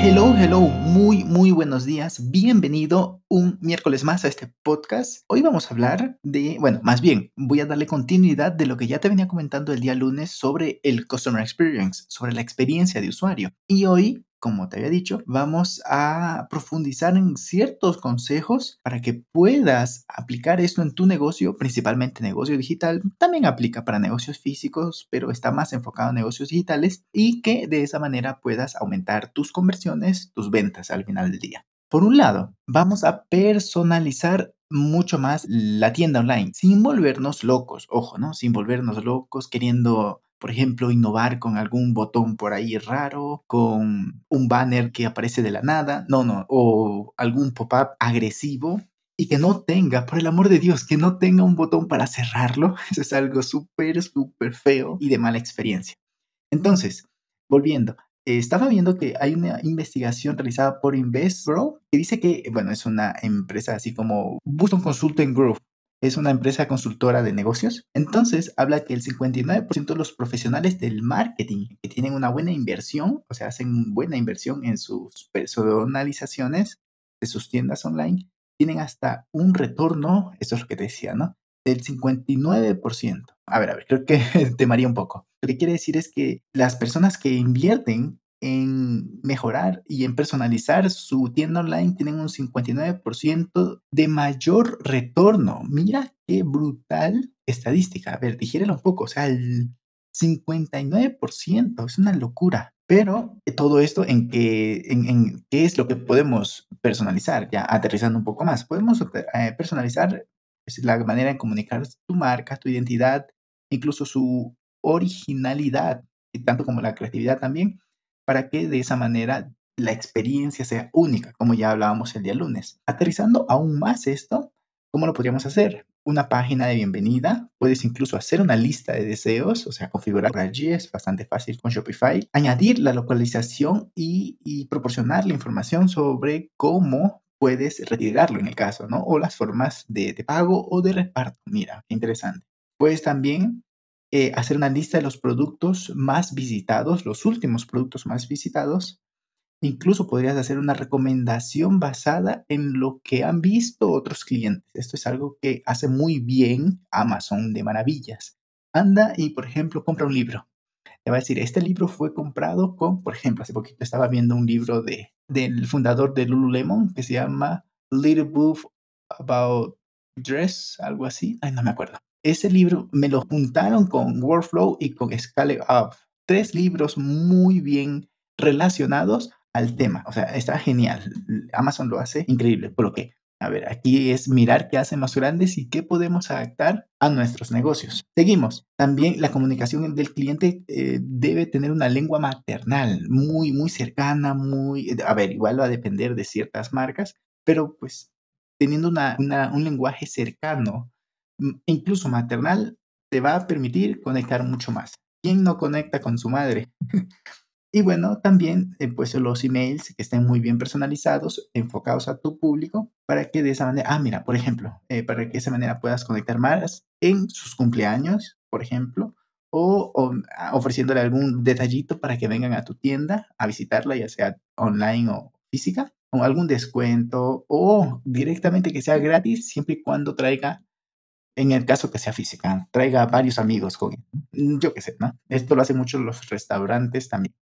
Hello, hello, muy, muy buenos días. Bienvenido un miércoles más a este podcast. Hoy vamos a hablar de, bueno, más bien, voy a darle continuidad de lo que ya te venía comentando el día lunes sobre el Customer Experience, sobre la experiencia de usuario. Y hoy como te había dicho, vamos a profundizar en ciertos consejos para que puedas aplicar esto en tu negocio, principalmente negocio digital. También aplica para negocios físicos, pero está más enfocado en negocios digitales y que de esa manera puedas aumentar tus conversiones, tus ventas al final del día. Por un lado, vamos a personalizar mucho más la tienda online sin volvernos locos, ojo, ¿no? Sin volvernos locos queriendo por ejemplo, innovar con algún botón por ahí raro, con un banner que aparece de la nada, no, no, o algún pop-up agresivo y que no tenga, por el amor de Dios, que no tenga un botón para cerrarlo. Eso es algo súper, súper feo y de mala experiencia. Entonces, volviendo, estaba viendo que hay una investigación realizada por InvestGrow que dice que, bueno, es una empresa así como Boston Consulting Group, es una empresa consultora de negocios. Entonces, habla que el 59% de los profesionales del marketing que tienen una buena inversión, o sea, hacen buena inversión en sus personalizaciones de sus tiendas online, tienen hasta un retorno, eso es lo que te decía, ¿no? Del 59%. A ver, a ver, creo que temaría un poco. Lo que quiere decir es que las personas que invierten en mejorar y en personalizar su tienda online tienen un 59% de mayor retorno. Mira qué brutal estadística. A ver, dijérelo un poco, o sea, el 59% es una locura. Pero eh, todo esto en, que, en, qué es lo que podemos personalizar, ya aterrizando un poco más. Podemos eh, personalizar pues, la manera de comunicar tu marca, tu identidad, incluso su originalidad, tanto como la creatividad también para que de esa manera la experiencia sea única, como ya hablábamos el día lunes. Aterrizando aún más esto, ¿cómo lo podríamos hacer? Una página de bienvenida, puedes incluso hacer una lista de deseos, o sea, configurar allí es bastante fácil con Shopify, añadir la localización y, proporcionar la información sobre cómo puedes retirarlo en el caso, ¿no? O las formas de, de pago o de reparto. Mira, qué interesante. Puedes también eh, hacer una lista de los productos más visitados, los últimos productos más visitados. Incluso podrías hacer una recomendación basada en lo que han visto otros clientes. Esto es algo que hace muy bien Amazon de maravillas. Anda y, por ejemplo, compra un libro. Te va a decir, este libro fue comprado con, por ejemplo, hace poquito estaba viendo un libro de, del fundador de Lululemon que se llama Little Book About Dress, algo así. Ay, no me acuerdo. Ese libro me lo juntaron con Workflow y con Scale Up. Tres libros muy bien relacionados al tema. O sea, está genial. Amazon lo hace increíble. Por lo que, a ver, aquí es mirar qué hacen los grandes y qué podemos adaptar a nuestros negocios. Seguimos. También la comunicación del cliente eh, debe tener una lengua maternal, muy, muy cercana, muy... A ver, igual va a depender de ciertas marcas, pero pues teniendo una, un lenguaje cercano incluso maternal, te va a permitir conectar mucho más. ¿Quién no conecta con su madre? y bueno, también eh, pues los emails que estén muy bien personalizados, enfocados a tu público, para que de esa manera, ah, mira, por ejemplo, eh, para que de esa manera puedas conectar más en sus cumpleaños, por ejemplo, o, o, ah, ofreciéndole algún detallito para que vengan a tu tienda a visitarla, ya sea online o física, o algún descuento, o directamente que sea gratis, siempre y cuando traiga en el caso que sea física, traiga varios amigos con mm, yo qué sé, ¿no? Esto lo hacen mucho los restaurantes también.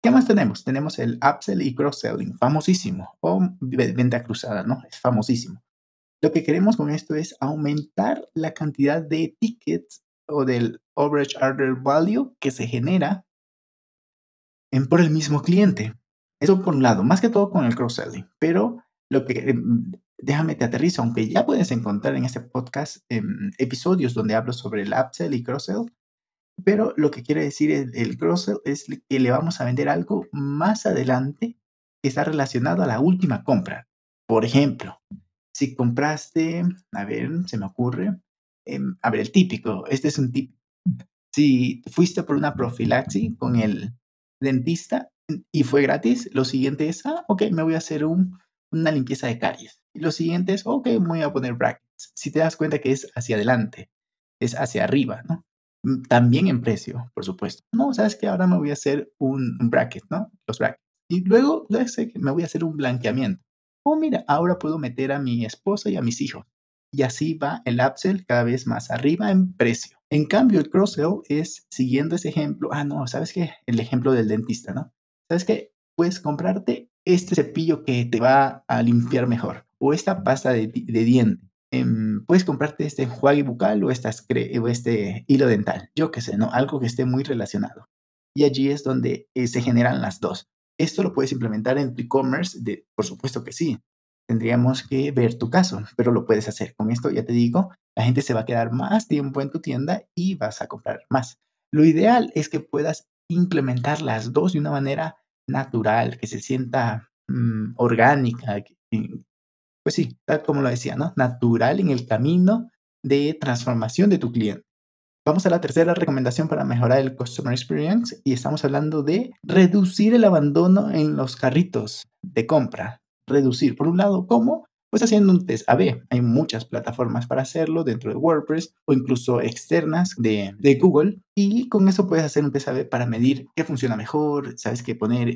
¿Qué más tenemos? Tenemos el upsell y cross-selling, famosísimo, o venta cruzada, ¿no? Es famosísimo. Lo que queremos con esto es aumentar la cantidad de tickets o del average order value que se genera en, por el mismo cliente. Eso por un lado, más que todo con el cross-selling, pero lo que em, déjame te aterrizo, aunque ya puedes encontrar en este podcast em, episodios donde hablo sobre el upsell y cross-sell, pero lo que quiere decir el, el cross-sell es que le vamos a vender algo más adelante que está relacionado a la última compra. Por ejemplo, si compraste, a ver, se me ocurre, em, a ver, el típico, este es un tip. Si fuiste por una profilaxis con el dentista y fue gratis, lo siguiente es, ah, ok, me voy a hacer un, una limpieza de caries. Y lo siguiente es, ok, voy a poner brackets. Si te das cuenta que es hacia adelante, es hacia arriba, ¿no? Mm, también en precio, por supuesto. No, sabes que ahora me voy a hacer un, bracket, ¿no? Los brackets. Y luego, me voy a hacer un blanqueamiento. Oh, mira, ahora puedo meter a mi esposa y a mis hijos. Y así va el upsell cada vez más arriba en precio. En cambio, el cross-sell es siguiendo ese ejemplo. Ah, no, ¿sabes qué? El ejemplo del dentista, ¿no? ¿Sabes qué? Puedes comprarte este cepillo que te va a limpiar mejor o esta pasta de, de diente Em, puedes comprarte este enjuague bucal o, estas o este hilo dental, yo qué sé, ¿no? Algo que esté muy relacionado. Y allí es donde eh, se generan las dos. Esto lo puedes implementar en tu e-commerce, por supuesto que sí. Tendríamos que ver tu caso, pero lo puedes hacer. Con esto ya te digo, la gente se va a quedar más tiempo en tu tienda y vas a comprar más. Lo ideal es que puedas implementar las dos de una manera natural, que se sienta mm, orgánica, pues sí, tal como lo decía, ¿no? Natural en el camino de transformación de tu cliente. Vamos a la tercera recomendación para mejorar el Customer Experience y estamos hablando de reducir el abandono en los carritos de compra. Reducir, por un lado, ¿cómo? Pues haciendo un test AB. Hay muchas plataformas para hacerlo dentro de WordPress o incluso externas de, Google. Y con eso puedes hacer un test AB para medir qué funciona mejor, sabes qué poner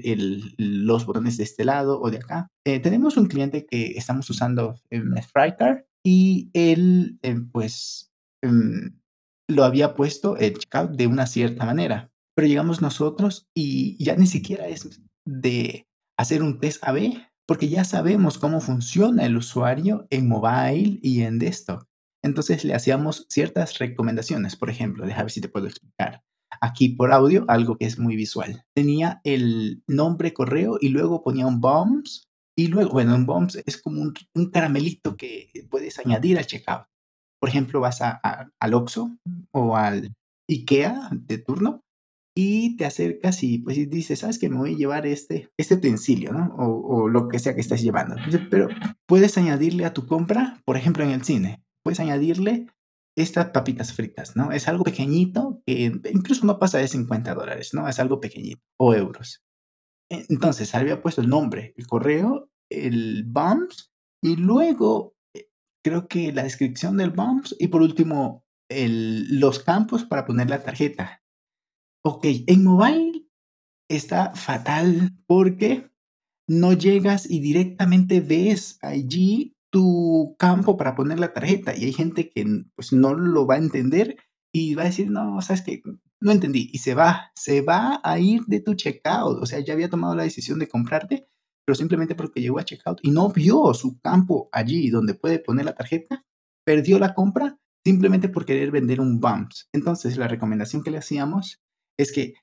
los botones de este lado o de acá. Eh, tenemos un cliente que estamos usando en Frycar y él, eh, pues, em, lo había puesto el checkout de una cierta manera. Pero llegamos nosotros y ya ni siquiera es de hacer un test AB, porque ya sabemos cómo funciona el usuario en mobile y en desktop. Entonces le hacíamos ciertas recomendaciones, por ejemplo, déjame ver si te puedo explicar. Aquí por audio, algo que es muy visual. Tenía el nombre correo y luego ponía un bombs y luego, bueno, un bombs es como un, caramelito que puedes añadir al checkout. Por ejemplo, vas a, al Oxxo o al IKEA de turno y te acercas y pues dices, sabes que me voy a llevar este, este utensilio, ¿no? O, lo que sea que estés llevando. Pero puedes añadirle a tu compra, por ejemplo, en el cine, puedes añadirle estas papitas fritas, ¿no? Es algo pequeñito que incluso no pasa de 50 dólares, ¿no? Es algo pequeñito o euros. Entonces, había puesto el nombre, el correo, el BUMPS y luego eh, creo que la descripción del BUMPS y por último el, los campos para poner la tarjeta. Ok, en mobile está fatal porque no llegas y directamente ves allí tu campo para poner la tarjeta y hay gente que pues no lo va a entender y va a decir, no, sabes que no entendí y se va, se va a ir de tu checkout, o sea, ya había tomado la decisión de comprarte, pero simplemente porque llegó a checkout y no vio su campo allí donde puede poner la tarjeta, perdió la compra simplemente por querer vender un bumps. Entonces, la recomendación que le hacíamos es que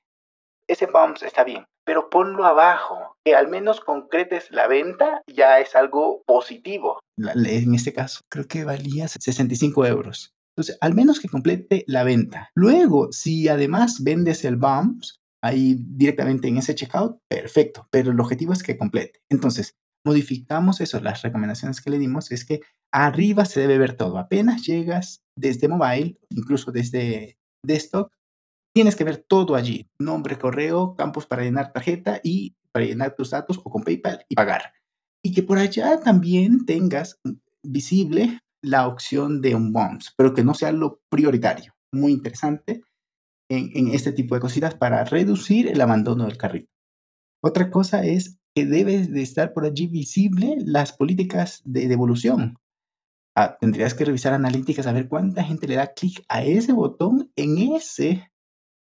ese bumps está bien, pero ponlo abajo, que al menos concretes la venta ya es algo positivo. En este caso, creo que valía 65 euros. Entonces, al menos que complete la venta. Luego, si además vendes el bumps ahí directamente en ese checkout, perfecto, pero el objetivo es que complete. Entonces, modificamos eso. Las recomendaciones que le dimos es que arriba se debe ver todo. Apenas llegas desde mobile, incluso desde desktop, Tienes que ver todo allí, nombre, correo, campos para llenar tarjeta y para llenar tus datos o con PayPal y pagar. Y que por allá también tengas visible la opción de un BOMS, pero que no sea lo prioritario. Muy interesante en, este tipo de cositas para reducir el abandono del carrito. Otra cosa es que debes de estar por allí visible las políticas de devolución. Ah, tendrías que revisar analíticas a ver cuánta gente le da clic a ese botón en ese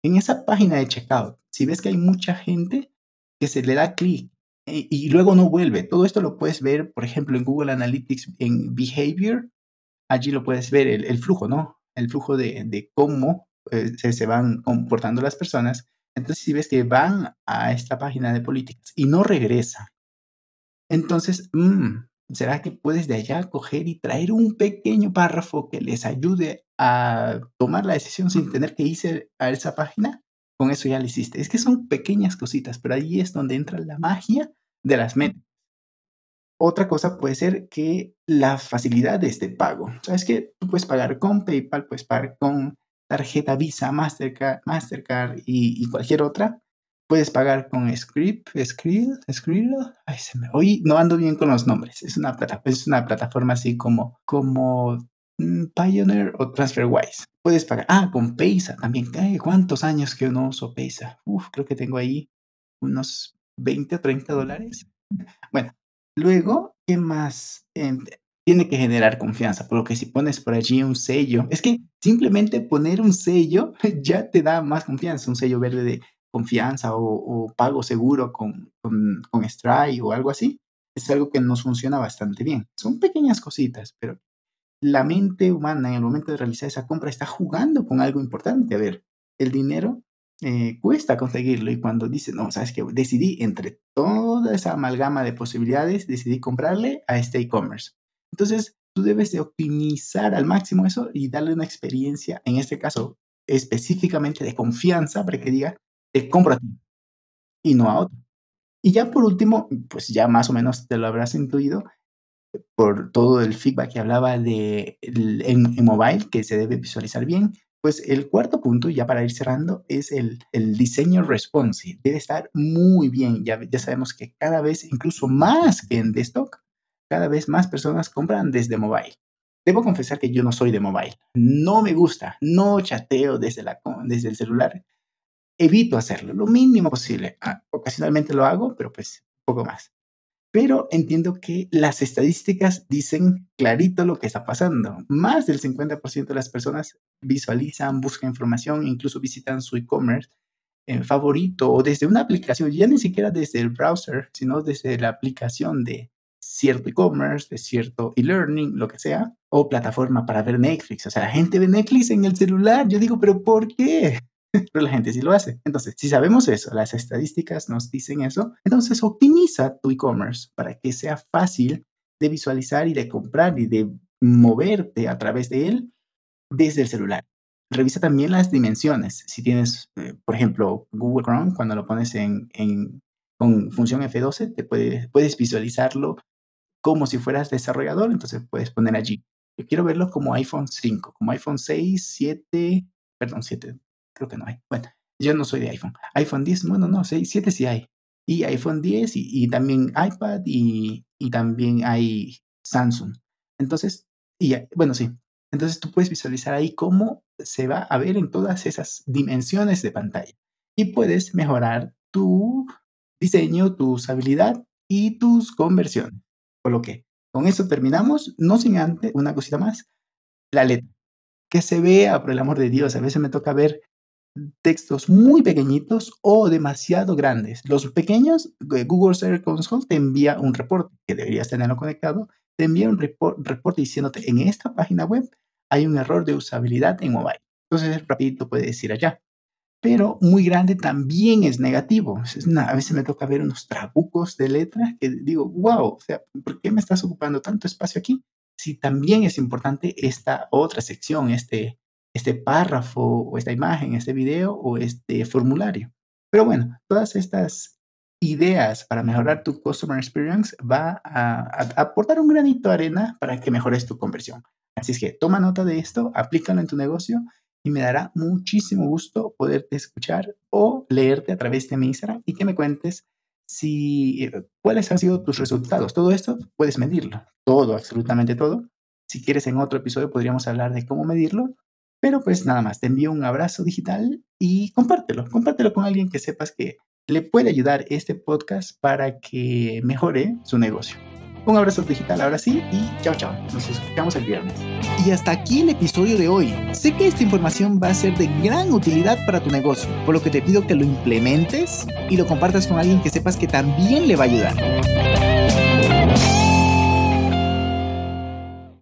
en esa página de checkout, si ves que hay mucha gente que se le da clic y, luego no vuelve, todo esto lo puedes ver, por ejemplo, en Google Analytics, en Behavior, allí lo puedes ver, el, flujo, ¿no? El flujo de, cómo eh, se, van comportando las personas. Entonces, si ves que van a esta página de políticas y no regresan, entonces, mm, ¿será que puedes de allá coger y traer un pequeño párrafo que les ayude a tomar la decisión sin tener que irse a esa página, con eso ya lo hiciste. Es que son pequeñas cositas, pero ahí es donde entra la magia de las metas. Otra cosa puede ser que las facilidades de pago. Sabes que tú puedes pagar con PayPal, puedes pagar con tarjeta Visa, Mastercard, Mastercard y, y cualquier otra, puedes pagar con Script, Skrill, Skrill. Ay, hoy no ando bien con los nombres. Es una, plata, es una plataforma así como, como mm, Pioneer o TransferWise. Puedes pagar. Ah, con Paysa también. Ay, ¿Cuántos años que no uso Paysa? Uf, creo que tengo ahí unos 20 o 30 dólares. Bueno, luego, ¿qué más? tiene que generar confianza, por lo que si pones por allí un sello, es que simplemente poner un sello ya te da más confianza, un sello verde de confianza o, pago seguro con, con, con Stripe o algo así, es algo que nos funciona bastante bien. Son pequeñas cositas, pero la mente humana en el momento de realizar esa compra está jugando con algo importante. A ver, el dinero eh, cuesta conseguirlo y cuando dice, no, sabes que decidí entre toda esa amalgama de posibilidades, decidí comprarle a este e-commerce. Entonces, tú debes de optimizar al máximo eso y darle una experiencia, en este caso específicamente de confianza, para que diga, te compro a ti y no a otro. Y ya por último, pues ya más o menos te lo habrás intuido por todo el feedback que hablaba de en, mobile, que se debe visualizar bien. Pues el cuarto punto, ya para ir cerrando, es el, el diseño responsive. Debe estar muy bien. Ya, ya sabemos que cada vez, incluso más que en desktop, cada vez más personas compran desde mobile. Debo confesar que yo no soy de mobile. No me gusta. No chateo desde, la, desde el celular evito hacerlo lo mínimo posible. Ah, ocasionalmente lo hago, pero pues poco más. Pero entiendo que las estadísticas dicen clarito lo que está pasando. Más del 50% de las personas visualizan, buscan información, incluso visitan su e-commerce en favorito o desde una aplicación, ya ni siquiera desde el browser, sino desde la aplicación de cierto e-commerce, de cierto e-learning, lo que sea, o plataforma para ver Netflix. O sea, la gente ve Netflix en el celular. Yo digo, pero ¿por qué? pero la gente sí lo hace. Entonces, si sabemos eso, las estadísticas nos dicen eso, entonces optimiza tu e-commerce para que sea fácil de visualizar y de comprar y de moverte a través de él desde el celular. Revisa también las dimensiones. Si tienes, eh, por ejemplo, Google Chrome, cuando lo pones en, con función F12, te puedes visualizarlo como si fueras desarrollador, entonces puedes poner allí. Yo quiero verlo como iPhone 5, como iPhone 6, 7, perdón, 7, creo que no hay. Bueno, yo no soy de iPhone. iPhone 10, bueno, no, 6, 7 sí hay. Y iPhone 10 y, también iPad y, y, también hay Samsung. Entonces, y bueno, sí. Entonces tú puedes visualizar ahí cómo se va a ver en todas esas dimensiones de pantalla. Y puedes mejorar tu diseño, tu usabilidad y tus conversiones. Por lo que con eso terminamos, no sin antes, una cosita más, la letra. Que se vea, por el amor de Dios, a veces me toca ver textos muy pequeñitos o demasiado grandes. Los pequeños, eh, Google Search Console te envía un reporte, que deberías tenerlo conectado, te envía un reporte diciéndote en esta página web hay un error de usabilidad en mobile. Entonces, rapidito puedes ir allá. Pero muy grande también es negativo. a veces me toca ver unos trabucos de letra que digo, wow, o sea, ¿por qué me estás ocupando tanto espacio aquí? Si también es importante esta otra sección, este, este párrafo o esta imagen, este video o este formulario. Pero bueno, todas estas ideas para mejorar tu customer experience va a, aportar un granito de arena para que mejores tu conversión. Así es que toma nota de esto, aplícalo en tu negocio y me dará muchísimo gusto poderte escuchar o leerte a través de mi Instagram y que me cuentes si cuáles han sido tus resultados. Todo esto puedes medirlo, todo, absolutamente todo. Si quieres en otro episodio podríamos hablar de cómo medirlo, pero pues nada más, te envío un abrazo digital y compártelo, compártelo con alguien que sepas que le puede ayudar este podcast para que mejore su negocio. Un abrazo digital ahora sí y chao chao, nos escuchamos el viernes. Y hasta aquí el episodio de hoy. Sé que esta información va a ser de gran utilidad para tu negocio, por lo que te pido que lo implementes y lo compartas con alguien que sepas que también le va a ayudar.